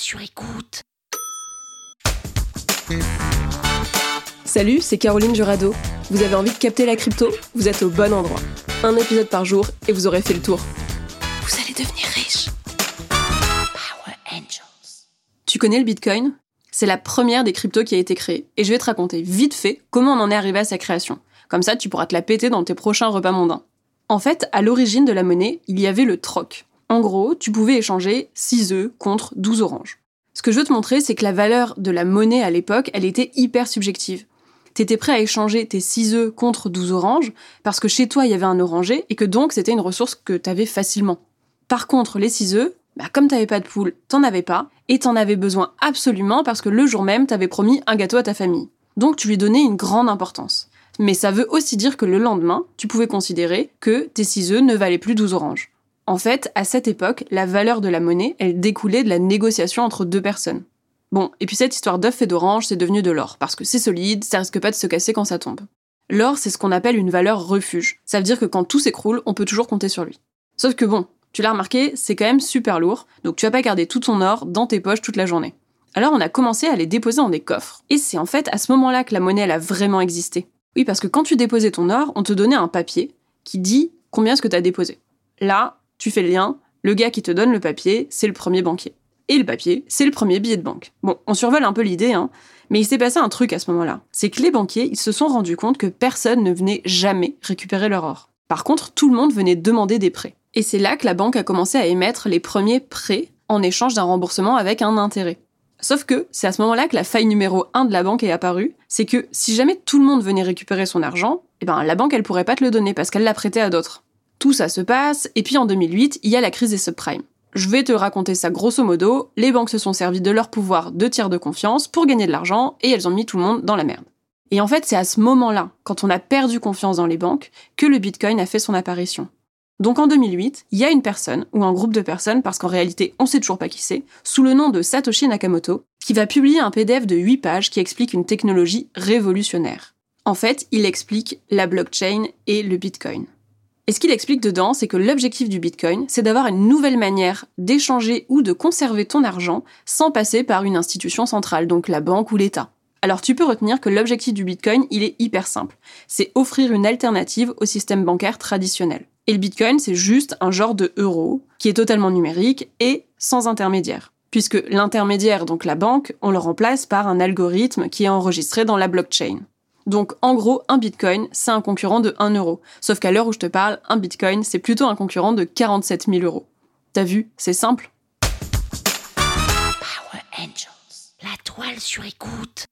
sur écoute. Salut, c'est Caroline Jurado. Vous avez envie de capter la crypto? Vous êtes au bon endroit. Un épisode par jour et vous aurez fait le tour. Vous allez devenir riche. Power Angels. Tu connais le Bitcoin? C'est la première des cryptos qui a été créée. Et je vais te raconter vite fait comment on en est arrivé à sa création. Comme ça, tu pourras te la péter dans tes prochains repas mondains. En fait, à l'origine de la monnaie, il y avait le troc. En gros, tu pouvais échanger 6 œufs contre 12 oranges. Ce que je veux te montrer, c'est que la valeur de la monnaie à l'époque, elle était hyper subjective. T'étais prêt à échanger tes 6 œufs contre 12 oranges parce que chez toi il y avait un oranger et que donc c'était une ressource que t'avais facilement. Par contre, les 6 œufs, bah, comme t'avais pas de poule, t'en avais pas et t'en avais besoin absolument parce que le jour même t'avais promis un gâteau à ta famille. Donc tu lui donnais une grande importance. Mais ça veut aussi dire que le lendemain, tu pouvais considérer que tes 6 œufs ne valaient plus 12 oranges. En fait, à cette époque, la valeur de la monnaie, elle découlait de la négociation entre deux personnes. Bon, et puis cette histoire d'œuf et d'orange, c'est devenu de l'or, parce que c'est solide, ça risque pas de se casser quand ça tombe. L'or, c'est ce qu'on appelle une valeur refuge. Ça veut dire que quand tout s'écroule, on peut toujours compter sur lui. Sauf que bon, tu l'as remarqué, c'est quand même super lourd, donc tu vas pas garder tout ton or dans tes poches toute la journée. Alors on a commencé à les déposer dans des coffres. Et c'est en fait à ce moment-là que la monnaie, elle a vraiment existé. Oui, parce que quand tu déposais ton or, on te donnait un papier qui dit combien est-ce que tu as déposé. Là, tu fais le lien, le gars qui te donne le papier, c'est le premier banquier. Et le papier, c'est le premier billet de banque. Bon, on survole un peu l'idée, hein, mais il s'est passé un truc à ce moment-là. C'est que les banquiers, ils se sont rendus compte que personne ne venait jamais récupérer leur or. Par contre, tout le monde venait demander des prêts. Et c'est là que la banque a commencé à émettre les premiers prêts en échange d'un remboursement avec un intérêt. Sauf que c'est à ce moment-là que la faille numéro 1 de la banque est apparue, c'est que si jamais tout le monde venait récupérer son argent, eh ben la banque elle pourrait pas te le donner parce qu'elle l'a prêté à d'autres. Tout ça se passe, et puis en 2008, il y a la crise des subprimes. Je vais te raconter ça grosso modo, les banques se sont servies de leur pouvoir de tiers de confiance pour gagner de l'argent, et elles ont mis tout le monde dans la merde. Et en fait, c'est à ce moment-là, quand on a perdu confiance dans les banques, que le Bitcoin a fait son apparition. Donc en 2008, il y a une personne, ou un groupe de personnes, parce qu'en réalité on sait toujours pas qui c'est, sous le nom de Satoshi Nakamoto, qui va publier un PDF de 8 pages qui explique une technologie révolutionnaire. En fait, il explique la blockchain et le Bitcoin. Et ce qu'il explique dedans, c'est que l'objectif du Bitcoin, c'est d'avoir une nouvelle manière d'échanger ou de conserver ton argent sans passer par une institution centrale, donc la banque ou l'État. Alors tu peux retenir que l'objectif du Bitcoin, il est hyper simple. C'est offrir une alternative au système bancaire traditionnel. Et le Bitcoin, c'est juste un genre de euro qui est totalement numérique et sans intermédiaire. Puisque l'intermédiaire, donc la banque, on le remplace par un algorithme qui est enregistré dans la blockchain. Donc en gros, un Bitcoin, c'est un concurrent de 1 euro. Sauf qu'à l'heure où je te parle, un Bitcoin, c'est plutôt un concurrent de 47 000 euros. T'as vu, c'est simple Power Angels. La toile sur écoute.